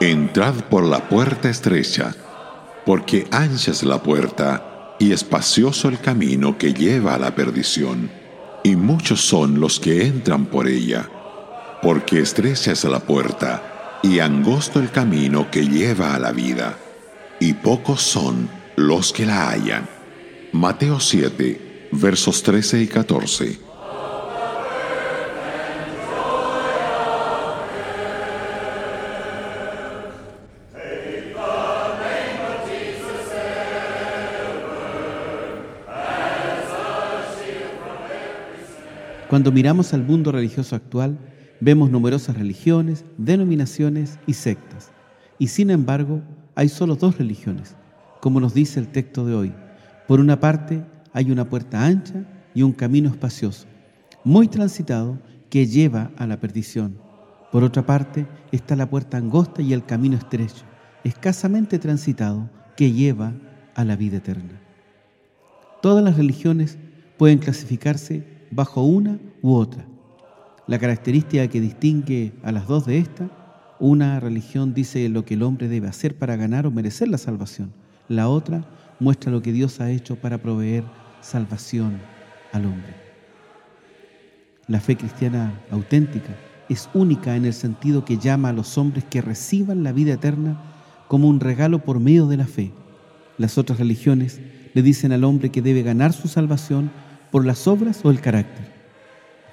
Entrad por la puerta estrecha, porque ancha es la puerta y espacioso el camino que lleva a la perdición, y muchos son los que entran por ella, porque estrecha es la puerta y angosto el camino que lleva a la vida, y pocos son los que la hallan. Mateo 7, versos 13 y 14. Cuando miramos al mundo religioso actual, vemos numerosas religiones, denominaciones y sectas. Y sin embargo, hay solo dos religiones, como nos dice el texto de hoy. Por una parte, hay una puerta ancha y un camino espacioso, muy transitado, que lleva a la perdición. Por otra parte, está la puerta angosta y el camino estrecho, escasamente transitado, que lleva a la vida eterna. Todas las religiones pueden clasificarse bajo una u otra. La característica que distingue a las dos de esta, una religión dice lo que el hombre debe hacer para ganar o merecer la salvación. La otra muestra lo que Dios ha hecho para proveer salvación al hombre. La fe cristiana auténtica es única en el sentido que llama a los hombres que reciban la vida eterna como un regalo por medio de la fe. Las otras religiones le dicen al hombre que debe ganar su salvación por las obras o el carácter.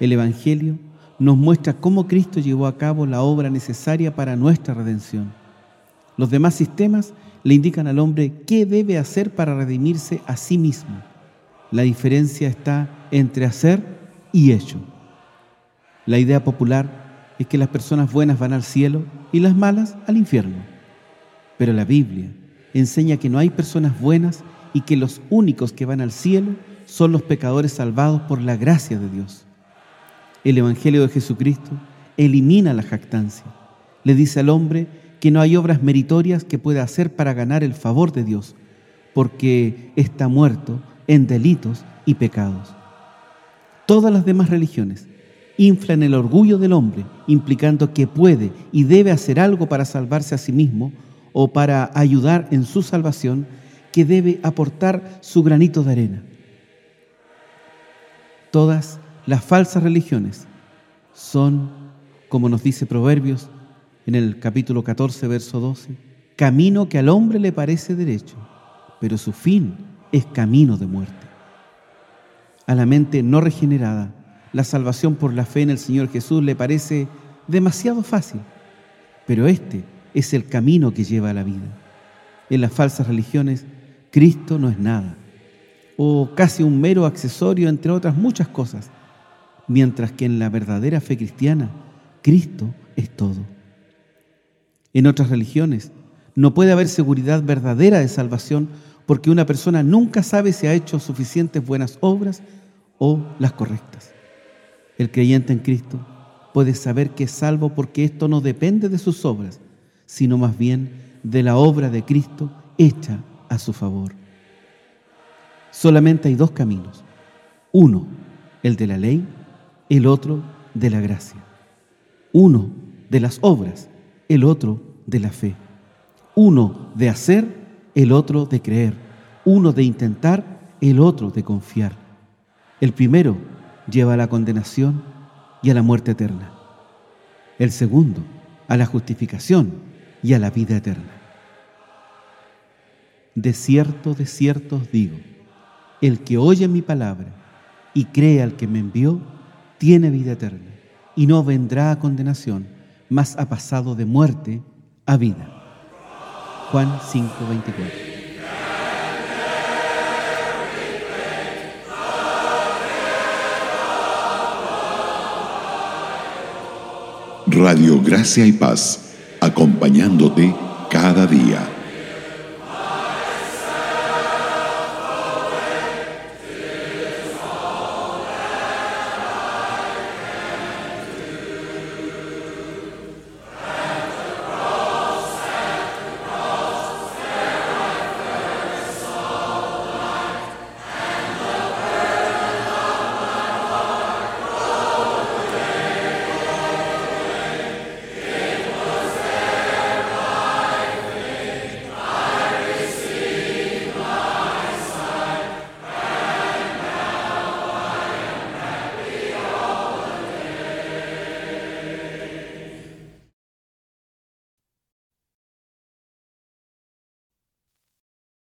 El Evangelio nos muestra cómo Cristo llevó a cabo la obra necesaria para nuestra redención. Los demás sistemas le indican al hombre qué debe hacer para redimirse a sí mismo. La diferencia está entre hacer y hecho. La idea popular es que las personas buenas van al cielo y las malas al infierno. Pero la Biblia enseña que no hay personas buenas y que los únicos que van al cielo son los pecadores salvados por la gracia de Dios. El Evangelio de Jesucristo elimina la jactancia. Le dice al hombre que no hay obras meritorias que pueda hacer para ganar el favor de Dios, porque está muerto en delitos y pecados. Todas las demás religiones inflan el orgullo del hombre, implicando que puede y debe hacer algo para salvarse a sí mismo o para ayudar en su salvación, que debe aportar su granito de arena todas las falsas religiones son, como nos dice Proverbios en el capítulo 14, verso 12, camino que al hombre le parece derecho, pero su fin es camino de muerte. A la mente no regenerada, la salvación por la fe en el Señor Jesús le parece demasiado fácil, pero este es el camino que lleva a la vida. En las falsas religiones, Cristo no es nada o casi un mero accesorio, entre otras muchas cosas, mientras que en la verdadera fe cristiana, Cristo es todo. En otras religiones no puede haber seguridad verdadera de salvación porque una persona nunca sabe si ha hecho suficientes buenas obras o las correctas. El creyente en Cristo puede saber que es salvo porque esto no depende de sus obras, sino más bien de la obra de Cristo hecha a su favor. Solamente hay dos caminos. Uno, el de la ley, el otro de la gracia. Uno de las obras, el otro de la fe. Uno de hacer, el otro de creer. Uno de intentar, el otro de confiar. El primero lleva a la condenación y a la muerte eterna. El segundo a la justificación y a la vida eterna. De cierto, de cierto os digo, el que oye mi palabra y cree al que me envió, tiene vida eterna y no vendrá a condenación, mas ha pasado de muerte a vida. Juan 5:24 Radio Gracia y Paz, acompañándote cada día.